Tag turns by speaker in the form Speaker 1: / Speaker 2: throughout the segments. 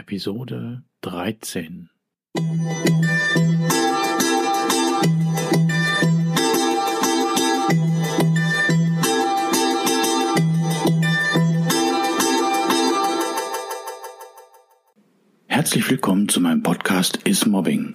Speaker 1: Episode 13. Herzlich willkommen zu meinem Podcast Is Mobbing,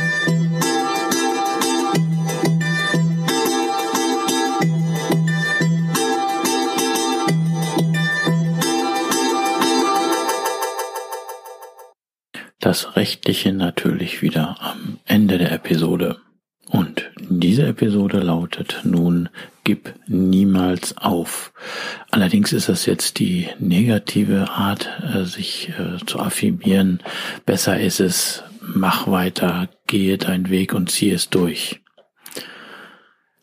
Speaker 1: Das Rechtliche natürlich wieder am Ende der Episode. Und diese Episode lautet nun, gib niemals auf. Allerdings ist das jetzt die negative Art, äh, sich äh, zu affirmieren. Besser ist es, mach weiter, gehe deinen Weg und zieh es durch.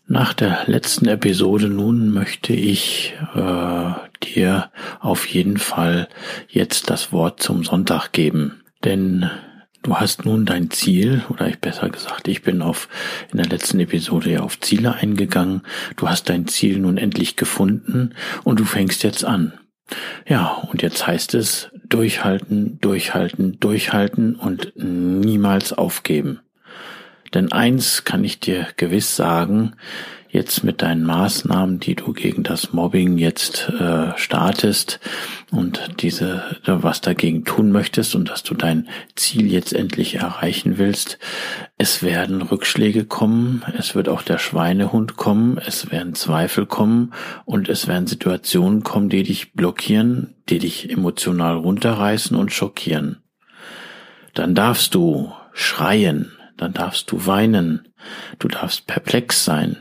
Speaker 1: Nach der letzten Episode nun möchte ich äh, dir auf jeden Fall jetzt das Wort zum Sonntag geben. Denn du hast nun dein Ziel, oder ich besser gesagt, ich bin auf, in der letzten Episode ja auf Ziele eingegangen. Du hast dein Ziel nun endlich gefunden und du fängst jetzt an. Ja, und jetzt heißt es durchhalten, durchhalten, durchhalten und niemals aufgeben. Denn eins kann ich dir gewiss sagen, jetzt mit deinen Maßnahmen, die du gegen das Mobbing jetzt äh, startest und diese, was dagegen tun möchtest und dass du dein Ziel jetzt endlich erreichen willst, es werden Rückschläge kommen, es wird auch der Schweinehund kommen, es werden Zweifel kommen und es werden Situationen kommen, die dich blockieren, die dich emotional runterreißen und schockieren. Dann darfst du schreien, dann darfst du weinen, du darfst perplex sein,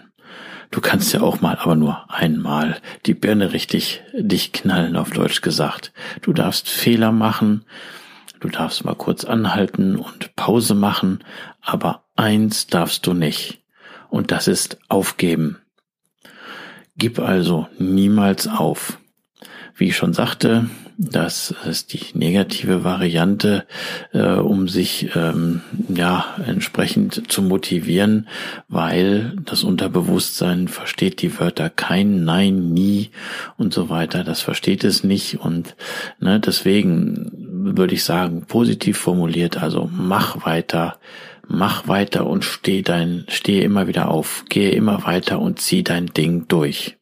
Speaker 1: Du kannst ja auch mal, aber nur einmal, die Birne richtig dich knallen, auf Deutsch gesagt. Du darfst Fehler machen, du darfst mal kurz anhalten und Pause machen, aber eins darfst du nicht. Und das ist aufgeben. Gib also niemals auf. Wie ich schon sagte, das ist die negative Variante, äh, um sich ähm, ja entsprechend zu motivieren, weil das Unterbewusstsein versteht die Wörter kein, nein, nie und so weiter. Das versteht es nicht und ne, deswegen würde ich sagen positiv formuliert. Also mach weiter, mach weiter und steh dein, stehe immer wieder auf, gehe immer weiter und zieh dein Ding durch.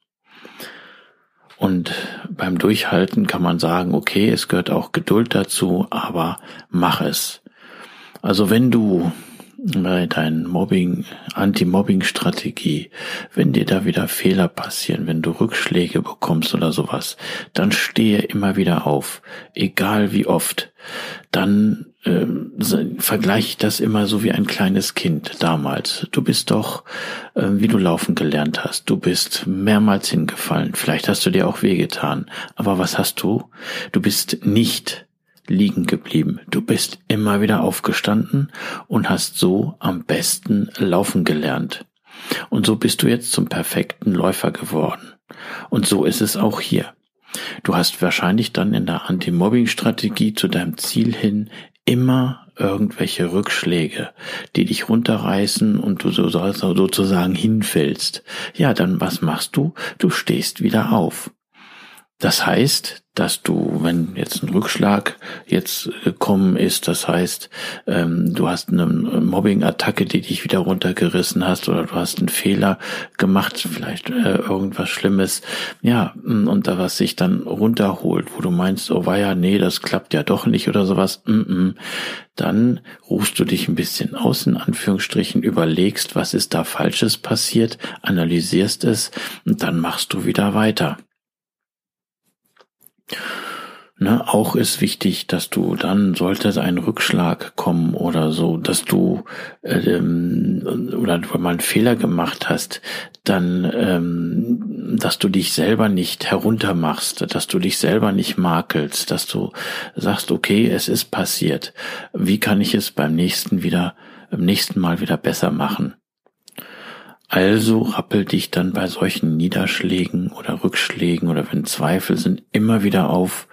Speaker 1: Und beim Durchhalten kann man sagen, okay, es gehört auch Geduld dazu, aber mach es. Also wenn du bei deinen Mobbing, Anti-Mobbing-Strategie, wenn dir da wieder Fehler passieren, wenn du Rückschläge bekommst oder sowas, dann stehe immer wieder auf, egal wie oft. Dann äh, vergleiche ich das immer so wie ein kleines Kind damals. Du bist doch, äh, wie du laufen gelernt hast, du bist mehrmals hingefallen, vielleicht hast du dir auch wehgetan, aber was hast du? Du bist nicht liegen geblieben. Du bist immer wieder aufgestanden und hast so am besten laufen gelernt. Und so bist du jetzt zum perfekten Läufer geworden. Und so ist es auch hier. Du hast wahrscheinlich dann in der Anti-Mobbing-Strategie zu deinem Ziel hin immer irgendwelche Rückschläge, die dich runterreißen und du so sozusagen hinfällst. Ja, dann was machst du? Du stehst wieder auf. Das heißt, dass du, wenn jetzt ein Rückschlag jetzt gekommen ist, das heißt, ähm, du hast eine Mobbing-Attacke, die dich wieder runtergerissen hast, oder du hast einen Fehler gemacht, vielleicht äh, irgendwas Schlimmes, ja, und da was sich dann runterholt, wo du meinst, oh ja, nee, das klappt ja doch nicht oder sowas, mm -mm, dann rufst du dich ein bisschen aus, in Anführungsstrichen, überlegst, was ist da Falsches passiert, analysierst es und dann machst du wieder weiter. Ne, auch ist wichtig, dass du dann, sollte ein Rückschlag kommen oder so, dass du ähm, oder du mal einen Fehler gemacht hast, dann, ähm, dass du dich selber nicht heruntermachst, dass du dich selber nicht makelst, dass du sagst, okay, es ist passiert. Wie kann ich es beim nächsten wieder, beim nächsten Mal wieder besser machen? Also rappel dich dann bei solchen Niederschlägen oder Rückschlägen oder wenn Zweifel sind immer wieder auf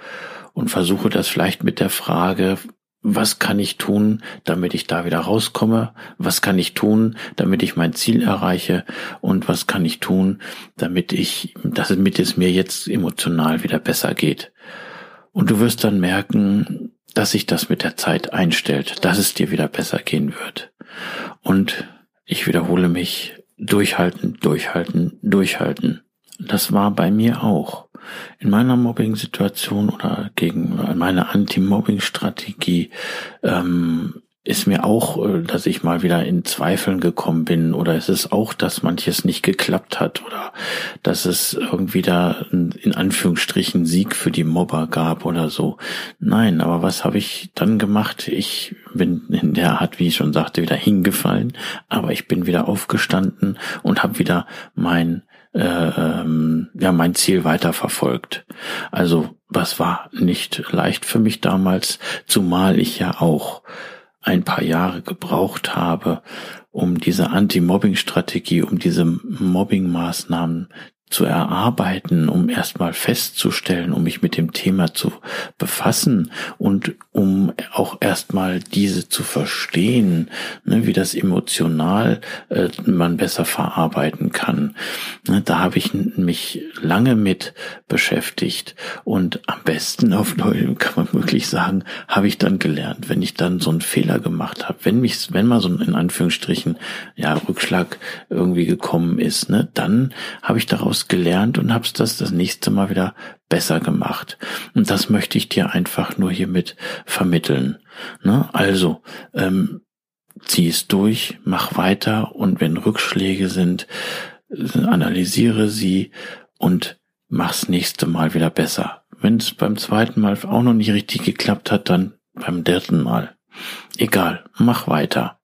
Speaker 1: und versuche das vielleicht mit der Frage, was kann ich tun, damit ich da wieder rauskomme? Was kann ich tun, damit ich mein Ziel erreiche? Und was kann ich tun, damit ich, damit es mir jetzt emotional wieder besser geht? Und du wirst dann merken, dass sich das mit der Zeit einstellt, dass es dir wieder besser gehen wird. Und ich wiederhole mich, durchhalten, durchhalten, durchhalten. Das war bei mir auch. In meiner Mobbing-Situation oder gegen meine Anti-Mobbing-Strategie ähm, ist mir auch, äh, dass ich mal wieder in Zweifeln gekommen bin oder es ist auch, dass manches nicht geklappt hat oder dass es irgendwie da in Anführungsstrichen Sieg für die Mobber gab oder so. Nein, aber was habe ich dann gemacht? Ich bin in der Art, wie ich schon sagte, wieder hingefallen, aber ich bin wieder aufgestanden und habe wieder mein äh, ähm, ja mein Ziel weiterverfolgt. Also was war nicht leicht für mich damals, zumal ich ja auch ein paar Jahre gebraucht habe, um diese Anti-Mobbing-Strategie, um diese Mobbing-Maßnahmen zu erarbeiten, um erstmal festzustellen, um mich mit dem Thema zu befassen und um auch erstmal diese zu verstehen, ne, wie das emotional äh, man besser verarbeiten kann. Ne, da habe ich mich lange mit beschäftigt und am besten auf Leute kann man wirklich sagen, habe ich dann gelernt, wenn ich dann so einen Fehler gemacht habe, wenn mich, wenn mal so ein in Anführungsstrichen ja Rückschlag irgendwie gekommen ist, ne, dann habe ich daraus gelernt und hab's das das nächste Mal wieder besser gemacht. Und das möchte ich dir einfach nur hiermit vermitteln. Ne? Also, ähm, zieh es durch, mach weiter und wenn Rückschläge sind, analysiere sie und mach's nächste Mal wieder besser. Wenn es beim zweiten Mal auch noch nicht richtig geklappt hat, dann beim dritten Mal. Egal, mach weiter.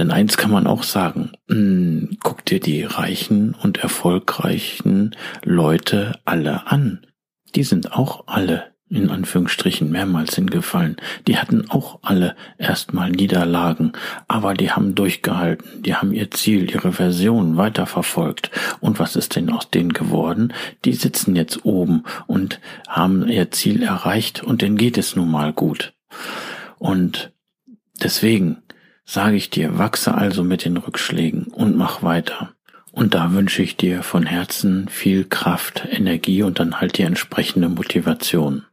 Speaker 1: Denn eins kann man auch sagen, mh, hm, guck dir die reichen und erfolgreichen Leute alle an. Die sind auch alle in Anführungsstrichen mehrmals hingefallen. Die hatten auch alle erstmal Niederlagen, aber die haben durchgehalten, die haben ihr Ziel, ihre Version weiterverfolgt. Und was ist denn aus denen geworden? Die sitzen jetzt oben und haben ihr Ziel erreicht und denen geht es nun mal gut. Und deswegen, sage ich dir, wachse also mit den Rückschlägen und mach weiter. Und da wünsche ich dir von Herzen viel Kraft, Energie und dann halt die entsprechende Motivation.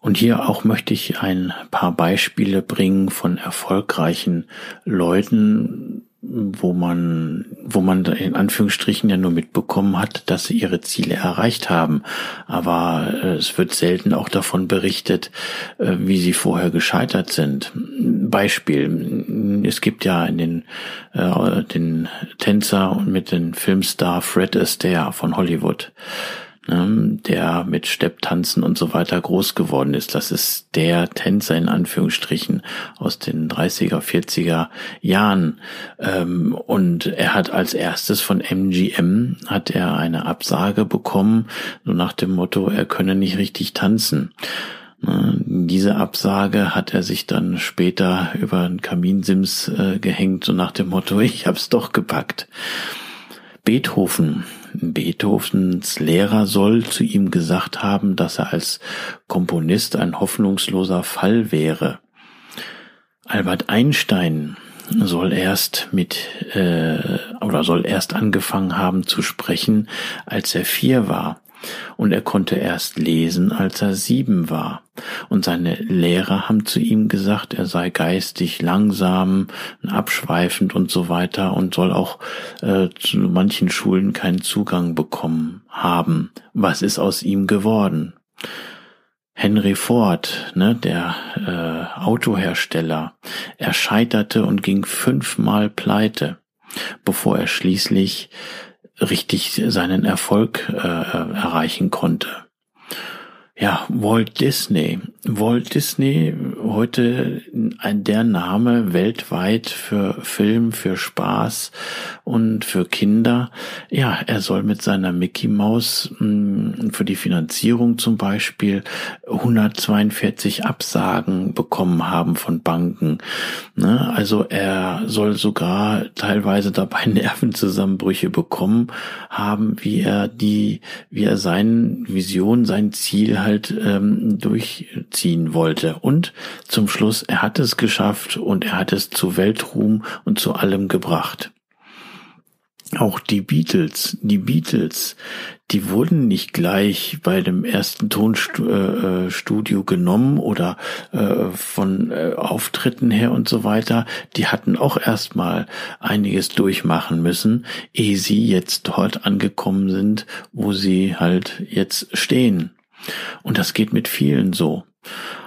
Speaker 1: Und hier auch möchte ich ein paar Beispiele bringen von erfolgreichen Leuten, wo man, wo man in Anführungsstrichen ja nur mitbekommen hat, dass sie ihre Ziele erreicht haben. Aber äh, es wird selten auch davon berichtet, äh, wie sie vorher gescheitert sind. Beispiel. Es gibt ja in den, äh, den Tänzer und mit den Filmstar Fred Astaire von Hollywood ne, der mit Stepptanzen und so weiter groß geworden ist. Das ist der Tänzer in Anführungsstrichen aus den 30er, 40er Jahren. Ähm, und er hat als erstes von MGM hat er eine Absage bekommen, so nach dem Motto, er könne nicht richtig tanzen. Ne, diese Absage hat er sich dann später über einen Kaminsims äh, gehängt, so nach dem Motto, ich hab's doch gepackt. Beethoven Beethovens Lehrer soll zu ihm gesagt haben, dass er als Komponist ein hoffnungsloser Fall wäre. Albert Einstein soll erst mit äh, oder soll erst angefangen haben zu sprechen, als er vier war und er konnte erst lesen, als er sieben war. Und seine Lehrer haben zu ihm gesagt, er sei geistig langsam, abschweifend und so weiter und soll auch äh, zu manchen Schulen keinen Zugang bekommen haben. Was ist aus ihm geworden? Henry Ford, ne, der äh, Autohersteller, er scheiterte und ging fünfmal pleite, bevor er schließlich richtig seinen Erfolg äh, erreichen konnte. Ja, Walt Disney. Walt Disney, heute ein, der Name weltweit für Film, für Spaß und für Kinder. Ja, er soll mit seiner Mickey Maus hm, für die Finanzierung zum Beispiel 142 Absagen bekommen haben von Banken. Ne? Also er soll sogar teilweise dabei Nervenzusammenbrüche bekommen haben, wie er die, wie er seine Vision, sein Ziel halt ähm, durchziehen wollte. Und zum Schluss, er hat es geschafft und er hat es zu Weltruhm und zu allem gebracht. Auch die Beatles, die Beatles, die wurden nicht gleich bei dem ersten Tonstudio genommen oder äh, von äh, Auftritten her und so weiter. Die hatten auch erstmal einiges durchmachen müssen, ehe sie jetzt dort angekommen sind, wo sie halt jetzt stehen. Und das geht mit vielen so.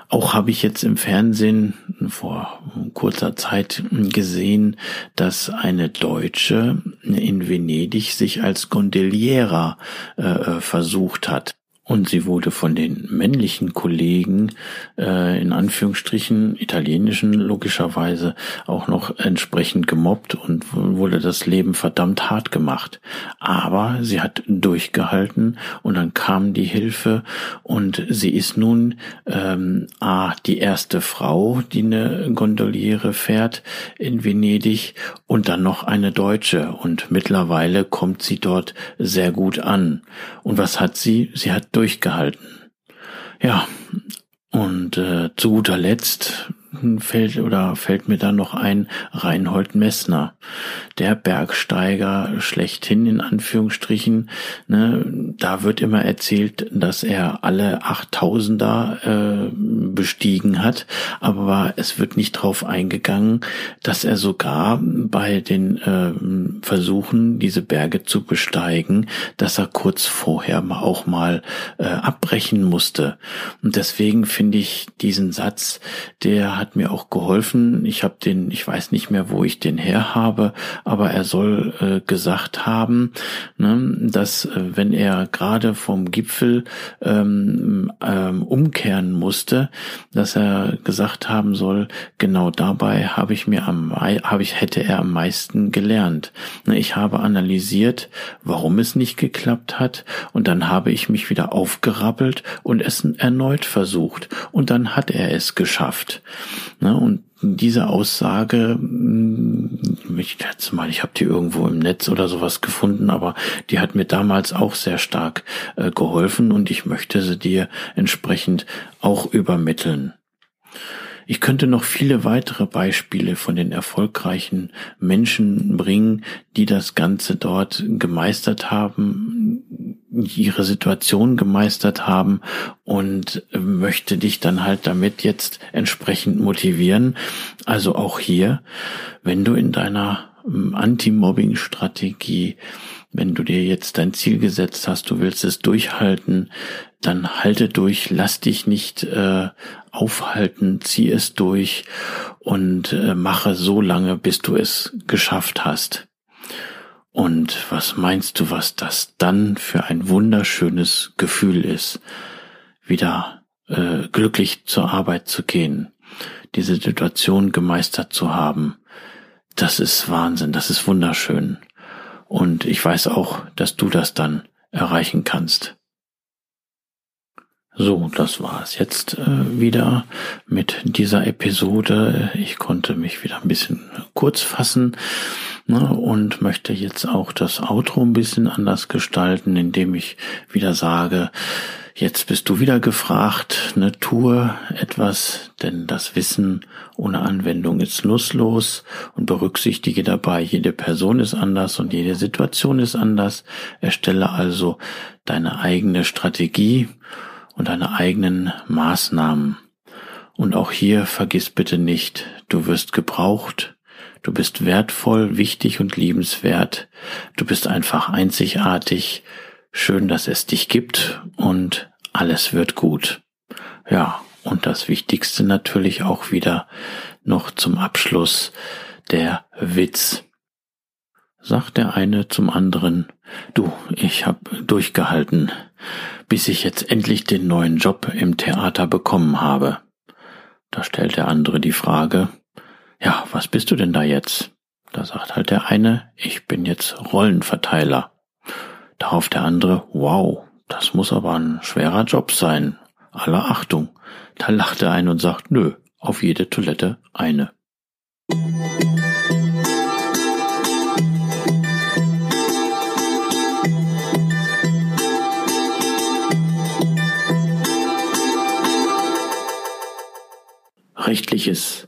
Speaker 1: Auch habe ich jetzt im Fernsehen vor kurzer Zeit gesehen, dass eine Deutsche in Venedig sich als Gondoliera äh, versucht hat. Und sie wurde von den männlichen Kollegen äh, in Anführungsstrichen italienischen logischerweise auch noch entsprechend gemobbt und wurde das Leben verdammt hart gemacht. Aber sie hat durchgehalten und dann kam die Hilfe und sie ist nun ähm, a die erste Frau, die eine Gondoliere fährt in Venedig und dann noch eine Deutsche und mittlerweile kommt sie dort sehr gut an. Und was hat sie? Sie hat durchgehalten. Ja, und äh, zu guter Letzt fällt oder fällt mir da noch ein Reinhold Messner, der Bergsteiger schlechthin in Anführungsstrichen. Ne, da wird immer erzählt, dass er alle Achttausender äh, bestiegen hat, aber es wird nicht darauf eingegangen, dass er sogar bei den äh, Versuchen, diese Berge zu besteigen, dass er kurz vorher auch mal äh, abbrechen musste. Und deswegen finde ich diesen Satz, der hat mir auch geholfen. Ich habe den, ich weiß nicht mehr, wo ich den her habe, aber er soll äh, gesagt haben, ne, dass äh, wenn er gerade vom Gipfel ähm, ähm, umkehren musste, dass er gesagt haben soll, genau dabei habe ich mir am, habe ich hätte er am meisten gelernt. Ne, ich habe analysiert, warum es nicht geklappt hat, und dann habe ich mich wieder aufgerappelt und es erneut versucht, und dann hat er es geschafft. Ne? Und diese Aussage, hm, ich schätze mal, ich habe die irgendwo im Netz oder sowas gefunden, aber die hat mir damals auch sehr stark äh, geholfen und ich möchte sie dir entsprechend auch übermitteln. Ich könnte noch viele weitere Beispiele von den erfolgreichen Menschen bringen, die das Ganze dort gemeistert haben, ihre Situation gemeistert haben und möchte dich dann halt damit jetzt entsprechend motivieren. Also auch hier, wenn du in deiner ähm, Anti-Mobbing-Strategie wenn du dir jetzt dein Ziel gesetzt hast, du willst es durchhalten, dann halte durch, lass dich nicht äh, aufhalten, zieh es durch und äh, mache so lange, bis du es geschafft hast. Und was meinst du, was das dann für ein wunderschönes Gefühl ist, wieder äh, glücklich zur Arbeit zu gehen, diese Situation gemeistert zu haben? Das ist Wahnsinn, das ist wunderschön. Und ich weiß auch, dass du das dann erreichen kannst. So, das war's jetzt äh, wieder mit dieser Episode. Ich konnte mich wieder ein bisschen kurz fassen ne, und möchte jetzt auch das Outro ein bisschen anders gestalten, indem ich wieder sage, Jetzt bist du wieder gefragt, ne, tue etwas, denn das Wissen ohne Anwendung ist nutzlos und berücksichtige dabei, jede Person ist anders und jede Situation ist anders. Erstelle also deine eigene Strategie und deine eigenen Maßnahmen. Und auch hier vergiss bitte nicht, du wirst gebraucht, du bist wertvoll, wichtig und liebenswert, du bist einfach einzigartig, Schön, dass es dich gibt und alles wird gut. Ja, und das Wichtigste natürlich auch wieder noch zum Abschluss der Witz. sagt der eine zum anderen, du, ich hab durchgehalten, bis ich jetzt endlich den neuen Job im Theater bekommen habe. Da stellt der andere die Frage, ja, was bist du denn da jetzt? Da sagt halt der eine, ich bin jetzt Rollenverteiler. Darauf der andere, wow, das muss aber ein schwerer Job sein. Aller Achtung. Da lacht der eine und sagt, nö, auf jede Toilette eine. Rechtliches.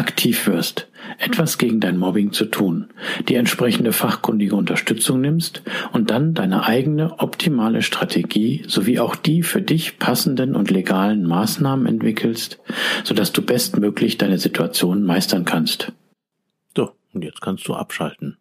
Speaker 1: aktiv wirst, etwas gegen dein Mobbing zu tun, die entsprechende fachkundige Unterstützung nimmst und dann deine eigene optimale Strategie sowie auch die für dich passenden und legalen Maßnahmen entwickelst, sodass du bestmöglich deine Situation meistern kannst. So, und jetzt kannst du abschalten.